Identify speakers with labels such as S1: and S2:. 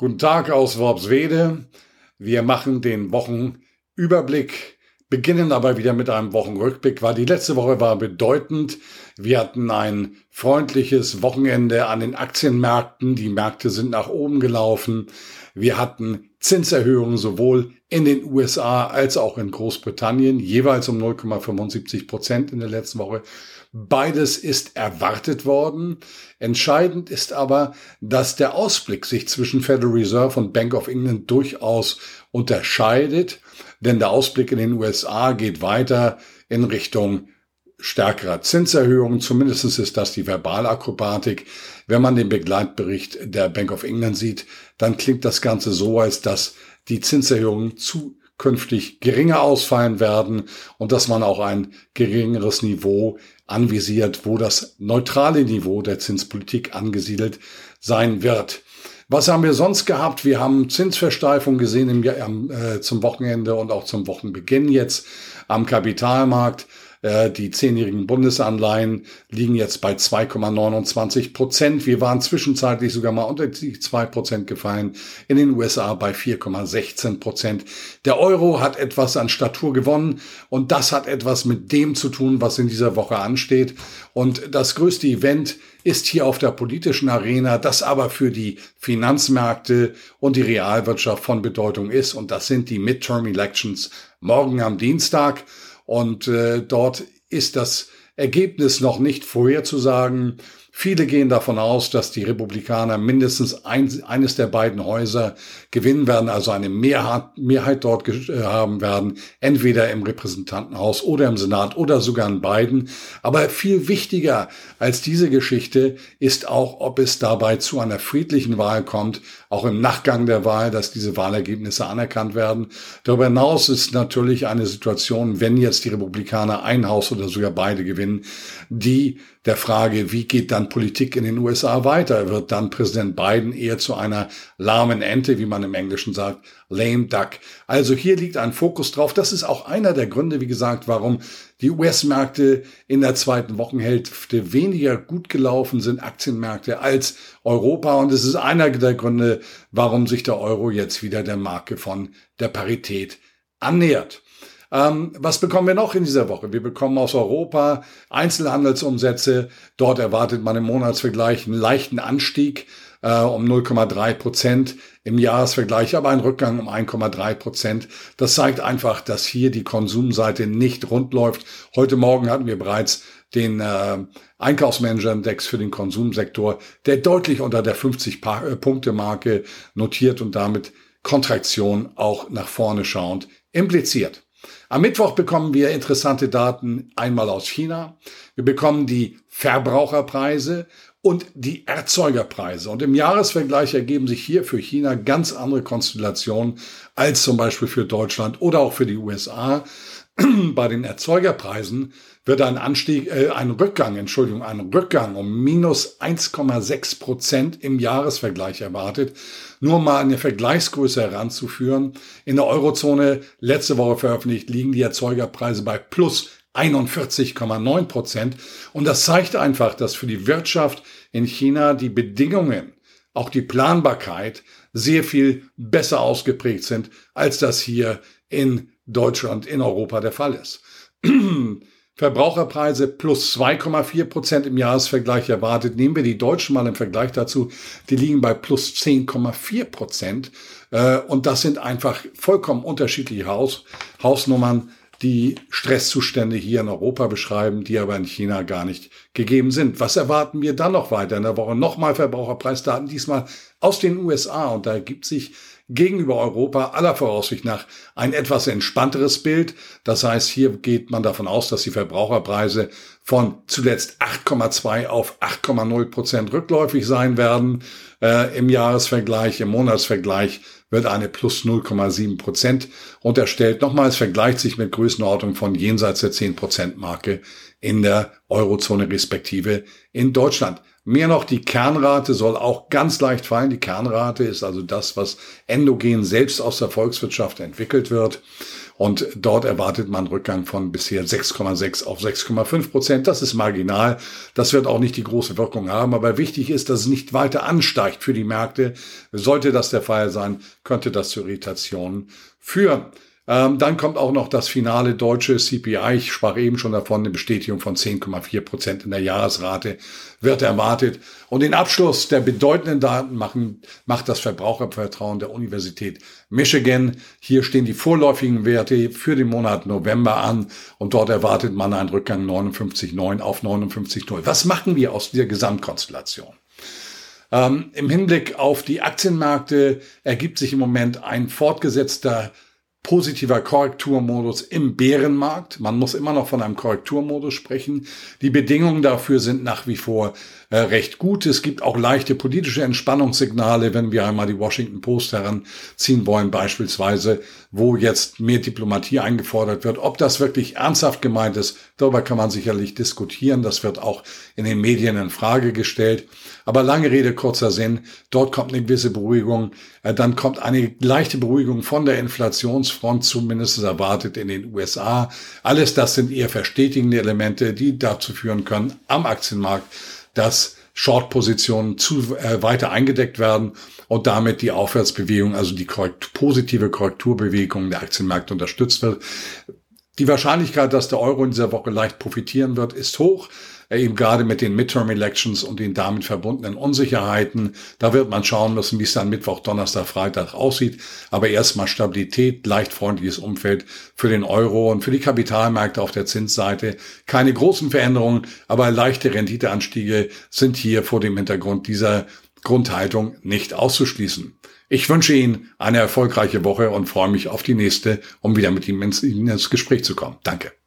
S1: Guten Tag aus Worpswede. Wir machen den Wochenüberblick, beginnen aber wieder mit einem Wochenrückblick, weil die letzte Woche war bedeutend. Wir hatten ein freundliches Wochenende an den Aktienmärkten. Die Märkte sind nach oben gelaufen. Wir hatten Zinserhöhungen sowohl in den USA als auch in Großbritannien, jeweils um 0,75 Prozent in der letzten Woche. Beides ist erwartet worden. Entscheidend ist aber, dass der Ausblick sich zwischen Federal Reserve und Bank of England durchaus unterscheidet, denn der Ausblick in den USA geht weiter in Richtung stärkerer Zinserhöhungen. Zumindest ist das die Verbalakrobatik. Wenn man den Begleitbericht der Bank of England sieht, dann klingt das Ganze so, als dass die Zinserhöhungen zukünftig geringer ausfallen werden und dass man auch ein geringeres Niveau anvisiert, wo das neutrale Niveau der Zinspolitik angesiedelt sein wird. Was haben wir sonst gehabt? Wir haben Zinsversteifung gesehen im, äh, zum Wochenende und auch zum Wochenbeginn jetzt am Kapitalmarkt. Äh, die zehnjährigen Bundesanleihen liegen jetzt bei 2,29 Prozent. Wir waren zwischenzeitlich sogar mal unter die 2 Prozent gefallen. In den USA bei 4,16 Prozent. Der Euro hat etwas an Statur gewonnen und das hat etwas mit dem zu tun, was in dieser Woche ansteht. Und das größte Event ist hier auf der politischen Arena, das aber für die Finanzmärkte und die Realwirtschaft von Bedeutung ist. Und das sind die Midterm Elections morgen am Dienstag. Und äh, dort ist das Ergebnis noch nicht vorherzusagen. Viele gehen davon aus, dass die Republikaner mindestens ein, eines der beiden Häuser gewinnen werden, also eine Mehrheit, Mehrheit dort äh, haben werden, entweder im Repräsentantenhaus oder im Senat oder sogar in beiden. Aber viel wichtiger als diese Geschichte ist auch, ob es dabei zu einer friedlichen Wahl kommt, auch im Nachgang der Wahl, dass diese Wahlergebnisse anerkannt werden. Darüber hinaus ist natürlich eine Situation, wenn jetzt die Republikaner ein Haus oder sogar beide gewinnen, die der Frage, wie geht dann Politik in den USA weiter? Wird dann Präsident Biden eher zu einer lahmen Ente, wie man im Englischen sagt, lame duck? Also hier liegt ein Fokus drauf. Das ist auch einer der Gründe, wie gesagt, warum die US-Märkte in der zweiten Wochenhälfte weniger gut gelaufen sind, Aktienmärkte, als Europa. Und es ist einer der Gründe, warum sich der Euro jetzt wieder der Marke von der Parität annähert. Ähm, was bekommen wir noch in dieser Woche? Wir bekommen aus Europa Einzelhandelsumsätze. Dort erwartet man im Monatsvergleich einen leichten Anstieg äh, um 0,3 Prozent im Jahresvergleich, aber ein Rückgang um 1,3 Prozent. Das zeigt einfach, dass hier die Konsumseite nicht rund läuft. Heute Morgen hatten wir bereits den äh, Einkaufsmanager-Index für den Konsumsektor, der deutlich unter der 50-Punkte-Marke äh, notiert und damit Kontraktion auch nach vorne schauend impliziert. Am Mittwoch bekommen wir interessante Daten einmal aus China. Wir bekommen die Verbraucherpreise und die Erzeugerpreise. Und im Jahresvergleich ergeben sich hier für China ganz andere Konstellationen als zum Beispiel für Deutschland oder auch für die USA. Bei den Erzeugerpreisen wird ein Anstieg, äh, ein Rückgang, Entschuldigung, ein Rückgang um minus 1,6 Prozent im Jahresvergleich erwartet. Nur mal eine Vergleichsgröße heranzuführen. In der Eurozone letzte Woche veröffentlicht liegen die Erzeugerpreise bei plus 41,9 Prozent. Und das zeigt einfach, dass für die Wirtschaft in China die Bedingungen, auch die Planbarkeit sehr viel besser ausgeprägt sind, als das hier in Deutschland, in Europa der Fall ist. Verbraucherpreise plus 2,4 Prozent im Jahresvergleich erwartet. Nehmen wir die Deutschen mal im Vergleich dazu. Die liegen bei plus 10,4 Prozent. Äh, und das sind einfach vollkommen unterschiedliche Haus, Hausnummern, die Stresszustände hier in Europa beschreiben, die aber in China gar nicht gegeben sind. Was erwarten wir dann noch weiter in der Woche? Nochmal Verbraucherpreisdaten, diesmal aus den USA. Und da ergibt sich gegenüber Europa aller Voraussicht nach ein etwas entspannteres Bild. Das heißt, hier geht man davon aus, dass die Verbraucherpreise von zuletzt 8,2 auf 8,0 Prozent rückläufig sein werden äh, im Jahresvergleich, im Monatsvergleich wird eine plus 0,7 Prozent unterstellt. Nochmals vergleicht sich mit Größenordnung von jenseits der 10 Prozent Marke in der Eurozone respektive in Deutschland. Mehr noch, die Kernrate soll auch ganz leicht fallen. Die Kernrate ist also das, was endogen selbst aus der Volkswirtschaft entwickelt wird. Und dort erwartet man Rückgang von bisher 6,6 auf 6,5 Prozent. Das ist marginal. Das wird auch nicht die große Wirkung haben. Aber wichtig ist, dass es nicht weiter ansteigt für die Märkte. Sollte das der Fall sein, könnte das zu Irritationen führen. Ähm, dann kommt auch noch das finale deutsche CPI. Ich sprach eben schon davon, eine Bestätigung von 10,4 Prozent in der Jahresrate wird erwartet. Und den Abschluss der bedeutenden Daten machen, macht das Verbrauchervertrauen der Universität Michigan. Hier stehen die vorläufigen Werte für den Monat November an und dort erwartet man einen Rückgang 59,9 auf 59,0. Was machen wir aus dieser Gesamtkonstellation? Ähm, Im Hinblick auf die Aktienmärkte ergibt sich im Moment ein fortgesetzter positiver Korrekturmodus im Bärenmarkt. Man muss immer noch von einem Korrekturmodus sprechen. Die Bedingungen dafür sind nach wie vor äh, recht gut. Es gibt auch leichte politische Entspannungssignale, wenn wir einmal die Washington Post heranziehen wollen, beispielsweise, wo jetzt mehr Diplomatie eingefordert wird. Ob das wirklich ernsthaft gemeint ist, darüber kann man sicherlich diskutieren. Das wird auch in den Medien in Frage gestellt. Aber lange Rede, kurzer Sinn. Dort kommt eine gewisse Beruhigung. Äh, dann kommt eine leichte Beruhigung von der Inflationsfront, zumindest erwartet in den USA. Alles das sind eher verstetigende Elemente, die dazu führen können am Aktienmarkt, dass Short-Positionen zu äh, weiter eingedeckt werden und damit die Aufwärtsbewegung, also die korrekt, positive Korrekturbewegung der Aktienmärkte unterstützt wird. Die Wahrscheinlichkeit, dass der Euro in dieser Woche leicht profitieren wird, ist hoch eben gerade mit den Midterm Elections und den damit verbundenen Unsicherheiten. Da wird man schauen müssen, wie es dann Mittwoch, Donnerstag, Freitag aussieht. Aber erstmal Stabilität, leicht freundliches Umfeld für den Euro und für die Kapitalmärkte auf der Zinsseite. Keine großen Veränderungen, aber leichte Renditeanstiege sind hier vor dem Hintergrund dieser Grundhaltung nicht auszuschließen. Ich wünsche Ihnen eine erfolgreiche Woche und freue mich auf die nächste, um wieder mit Ihnen ins, Gespräch zu kommen. Danke.